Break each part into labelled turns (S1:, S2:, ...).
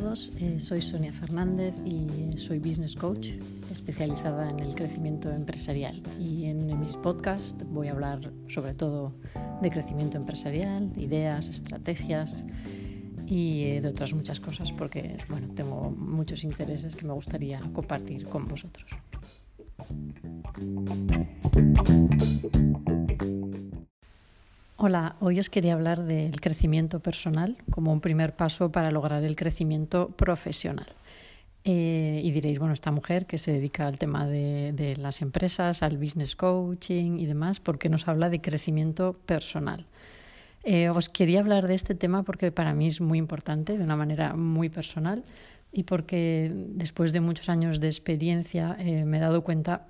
S1: todos, eh, soy Sonia Fernández y soy business coach especializada en el crecimiento empresarial. Y en mis podcasts voy a hablar sobre todo de crecimiento empresarial, ideas, estrategias y eh, de otras muchas cosas porque bueno, tengo muchos intereses que me gustaría compartir con vosotros. Hola, hoy os quería hablar del crecimiento personal como un primer paso para lograr el crecimiento profesional. Eh, y diréis, bueno, esta mujer que se dedica al tema de, las empresas, al business coaching y demás, ¿por qué nos habla de crecimiento personal? Eh, os quería hablar de este tema porque para mí es muy importante, de una manera muy personal, y porque después de muchos años de experiencia eh, me he dado cuenta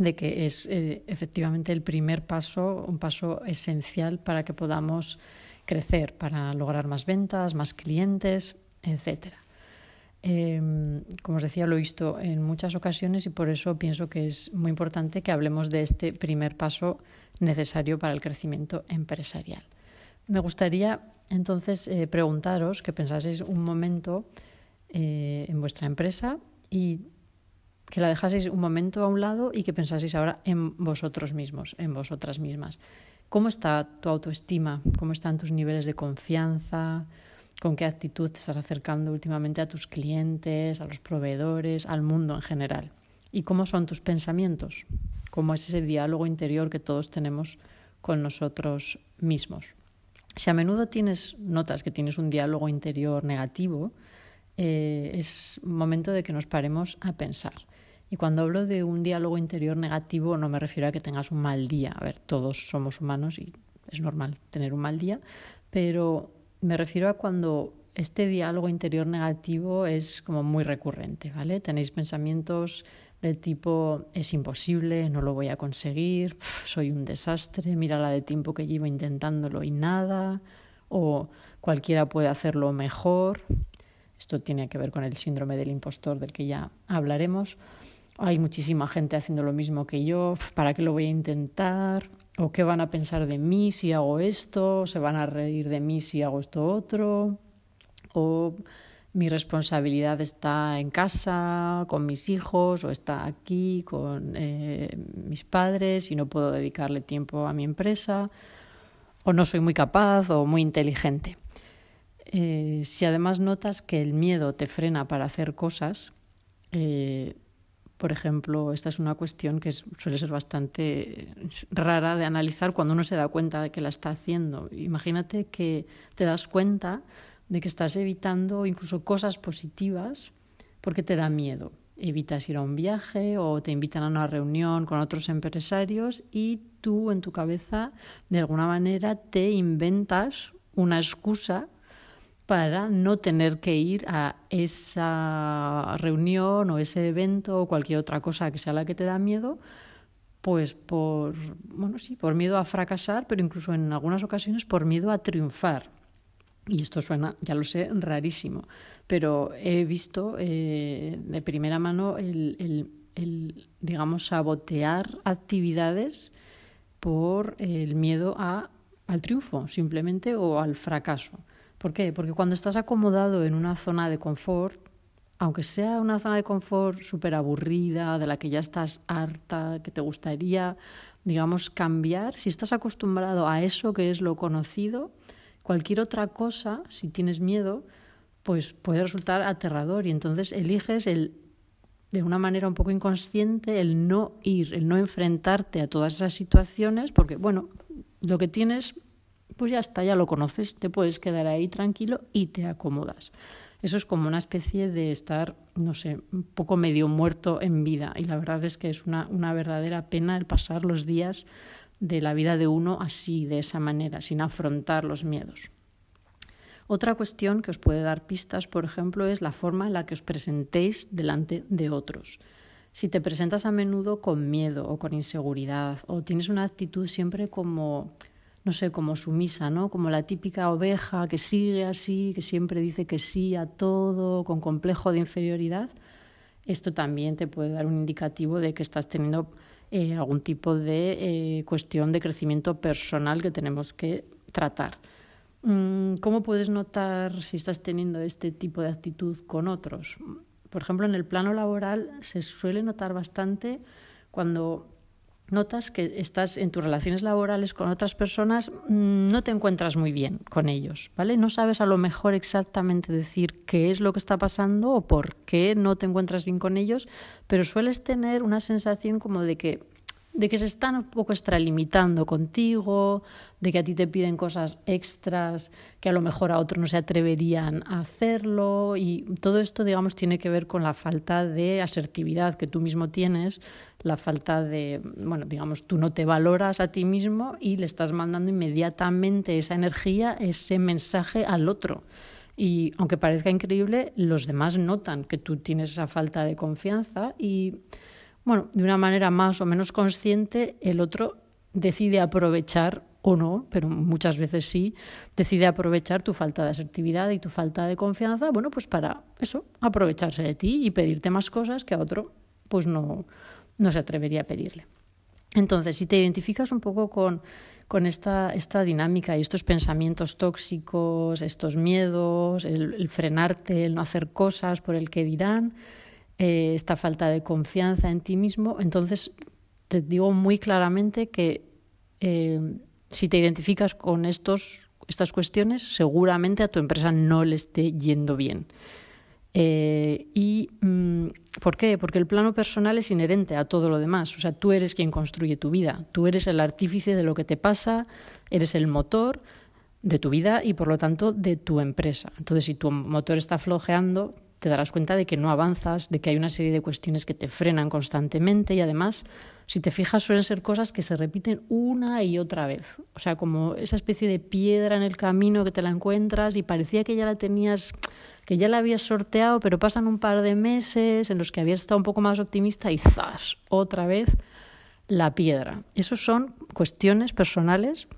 S1: de que es eh, efectivamente el primer paso, un paso esencial para que podamos crecer, para lograr más ventas, más clientes, etc. Em, como os decía, lo he visto en muchas ocasiones y por eso pienso que es muy importante que hablemos de este primer paso necesario para el crecimiento empresarial. Me gustaría entonces eh, preguntaros que pensaseis un momento eh, en vuestra empresa y que la dejaseis un momento a un lado y que pensaseis ahora en vosotros mismos, en vosotras mismas. ¿Cómo está tu autoestima? ¿Cómo están tus niveles de confianza? ¿Con qué actitud te estás acercando últimamente a tus clientes, a los proveedores, al mundo en general? ¿Y cómo son tus pensamientos? ¿Cómo es ese diálogo interior que todos tenemos con nosotros mismos? Si a menudo tienes notas que tienes un diálogo interior negativo, eh, es momento de que nos paremos a pensar. Y cuando hablo de un diálogo interior negativo, no me refiero a que tengas un mal día. A ver, todos somos humanos y es normal tener un mal día, pero me refiero a cuando este diálogo interior negativo es como muy recurrente, ¿vale? Tenéis pensamientos del tipo es imposible, no lo voy a conseguir, soy un desastre, mira la de tiempo que llevo intentándolo y nada, o cualquiera puede hacerlo mejor. Esto tiene que ver con el síndrome del impostor del que ya hablaremos hay muchísima gente haciendo lo mismo que yo, ¿para qué lo voy a intentar? ¿O qué van a pensar de mí si hago esto? ¿Se van a reír de mí si hago esto otro? ¿O mi responsabilidad está en casa, con mis hijos, o está aquí, con eh, mis padres y no puedo dedicarle tiempo a mi empresa? ¿O no soy muy capaz o muy inteligente? Eh, si además notas que el miedo te frena para hacer cosas, eh, por ejemplo, esta es una cuestión que suele ser bastante rara de analizar cuando uno se da cuenta de que la está haciendo. Imagínate que te das cuenta de que estás evitando incluso cosas positivas porque te da miedo. Evitas ir a un viaje o te invitan a una reunión con otros empresarios y tú en tu cabeza de alguna manera te inventas una excusa para no tener que ir a esa reunión o ese evento o cualquier otra cosa que sea la que te da miedo, pues por, bueno, sí, por miedo a fracasar, pero incluso en algunas ocasiones por miedo a triunfar. Y esto suena, ya lo sé, rarísimo, pero he visto eh, de primera mano el, el, digamos, sabotear actividades por el miedo a, al triunfo, simplemente, o al fracaso. ¿Por qué? Porque cuando estás acomodado en una zona de confort, aunque sea una zona de confort súper aburrida, de la que ya estás harta, que te gustaría, digamos, cambiar, si estás acostumbrado a eso que es lo conocido, cualquier otra cosa, si tienes miedo, pues puede resultar aterrador y entonces eliges el de una manera un poco inconsciente el no ir, el no enfrentarte a todas esas situaciones, porque bueno, lo que tienes pues ya está, ya lo conoces, te puedes quedar ahí tranquilo y te acomodas. Eso es como una especie de estar, no sé, un poco medio muerto en vida. Y la verdad es que es una, una verdadera pena el pasar los días de la vida de uno así, de esa manera, sin afrontar los miedos. Otra cuestión que os puede dar pistas, por ejemplo, es la forma en la que os presentéis delante de otros. Si te presentas a menudo con miedo o con inseguridad o tienes una actitud siempre como no sé, como sumisa, ¿no? Como la típica oveja que sigue así, que siempre dice que sí a todo, con complejo de inferioridad. Esto también te puede dar un indicativo de que estás teniendo eh, algún tipo de eh, cuestión de crecimiento personal que tenemos que tratar. Mm, ¿Cómo puedes notar si estás teniendo este tipo de actitud con otros? Por ejemplo, en el plano laboral se suele notar bastante cuando notas que estás en tus relaciones laborales con otras personas, mm, no te encuentras muy bien con ellos, ¿vale? No sabes a lo mejor exactamente decir qué es lo que está pasando o por qué no te encuentras bien con ellos, pero sueles tener una sensación como de que de que se están un poco extralimitando contigo, de que a ti te piden cosas extras que a lo mejor a otros no se atreverían a hacerlo y todo esto, digamos, tiene que ver con la falta de asertividad que tú mismo tienes, la falta de, bueno, digamos, tú no te valoras a ti mismo y le estás mandando inmediatamente esa energía, ese mensaje al otro. Y aunque parezca increíble, los demás notan que tú tienes esa falta de confianza y bueno, de una manera más o menos consciente, el otro decide aprovechar o no, pero muchas veces sí, decide aprovechar tu falta de asertividad y tu falta de confianza, bueno, pues para eso, aprovecharse de ti y pedirte más cosas que a otro pues no, no se atrevería a pedirle. Entonces, si te identificas un poco con, con esta, esta dinámica y estos pensamientos tóxicos, estos miedos, el frenarte, el no hacer cosas por el que dirán, eh, esta falta de confianza en ti mismo, entonces te digo muy claramente que eh, si te identificas con estos, estas cuestiones, seguramente a tu empresa no le esté yendo bien. Eh, ¿Y mm, por qué? Porque el plano personal es inherente a todo lo demás. O sea, tú eres quien construye tu vida, tú eres el artífice de lo que te pasa, eres el motor de tu vida y por lo tanto de tu empresa. Entonces, si tu motor está flojeando, te darás cuenta de que no avanzas, de que hay una serie de cuestiones que te frenan constantemente y además, si te fijas, suelen ser cosas que se repiten una y otra vez. O sea, como esa especie de piedra en el camino que te la encuentras y parecía que ya la tenías, que ya la habías sorteado, pero pasan un par de meses en los que habías estado un poco más optimista y ¡zas! otra vez la piedra. Esos son cuestiones personales,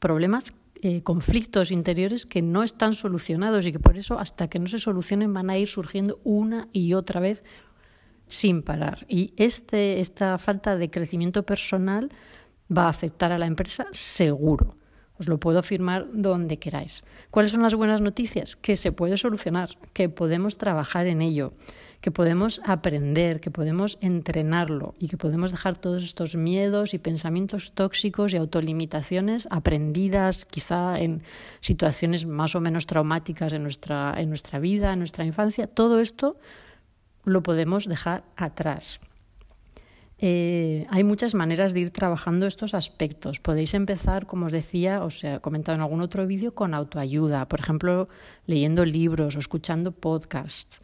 S1: problemas eh, conflictos interiores que no están solucionados y que por eso hasta que no se solucionen van a ir surgiendo una y otra vez sin parar. Y este, esta falta de crecimiento personal va a afectar a la empresa seguro. Os lo puedo afirmar donde queráis. ¿Cuáles son las buenas noticias? Que se puede solucionar, que podemos trabajar en ello, que podemos aprender, que podemos entrenarlo y que podemos dejar todos estos miedos y pensamientos tóxicos y autolimitaciones aprendidas quizá en situaciones más o menos traumáticas nuestra, en nuestra vida, en nuestra infancia. Todo esto lo podemos dejar atrás. Eh, hay muchas maneras de ir trabajando estos aspectos. Podéis empezar, como os decía, os he comentado en algún otro vídeo, con autoayuda, por ejemplo, leyendo libros o escuchando podcasts.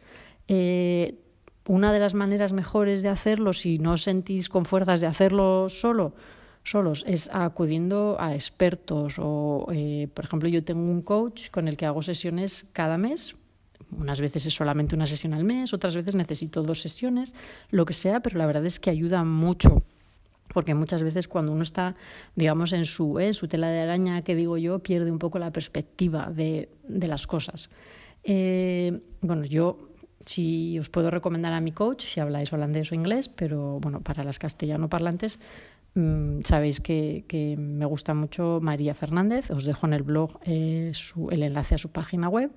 S1: Eh, una de las maneras mejores de hacerlo, si no sentís con fuerzas de hacerlo solo, solos, es acudiendo a expertos o, eh, por ejemplo, yo tengo un coach con el que hago sesiones cada mes. Unas veces es solamente una sesión al mes, otras veces necesito dos sesiones, lo que sea, pero la verdad es que ayuda mucho porque muchas veces cuando uno está, digamos, en su, eh, su tela de araña, que digo yo, pierde un poco la perspectiva de, de las cosas. bueno, yo si os puedo recomendar a mi coach, si habláis holandés o inglés, pero bueno, para las castellano parlantes, mm, sabéis que, me gusta mucho María Fernández. Os dejo en el blog eh, el enlace a su página web.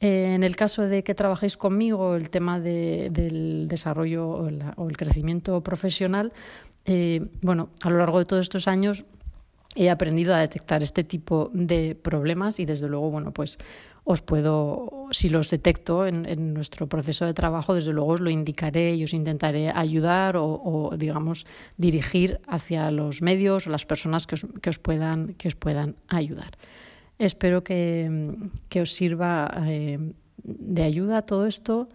S1: Eh, en el caso de que trabajéis conmigo el tema del desarrollo o, el crecimiento profesional, eh, bueno, a lo largo de todos estos años he aprendido a detectar este tipo de problemas y desde luego, bueno, pues os puedo, si los detecto en, nuestro proceso de trabajo, desde luego os lo indicaré y os intentaré ayudar o, digamos, dirigir hacia los medios o las personas que os, que os, puedan, que os puedan ayudar. Espero que, os sirva eh, de ayuda todo esto.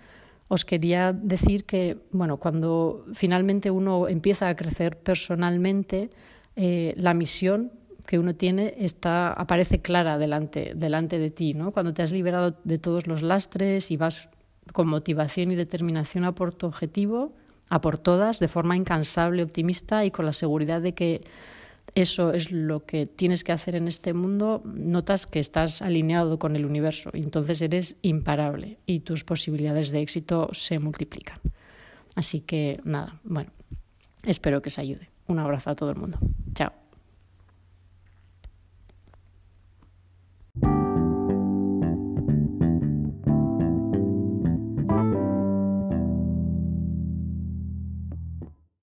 S1: Os quería decir que, bueno, cuando finalmente uno empieza a crecer personalmente, eh, la misión que uno tiene está, aparece clara delante, delante de ti, ¿no? Cuando te has liberado de todos los lastres y vas con motivación y determinación a por tu objetivo, a por todas, de forma incansable, optimista y con la seguridad de que eso es lo que tienes que hacer en este mundo, notas que estás alineado con el universo entonces eres imparable y tus posibilidades de éxito se multiplican. Así que nada, bueno, espero que os ayude. Un abrazo a todo el mundo.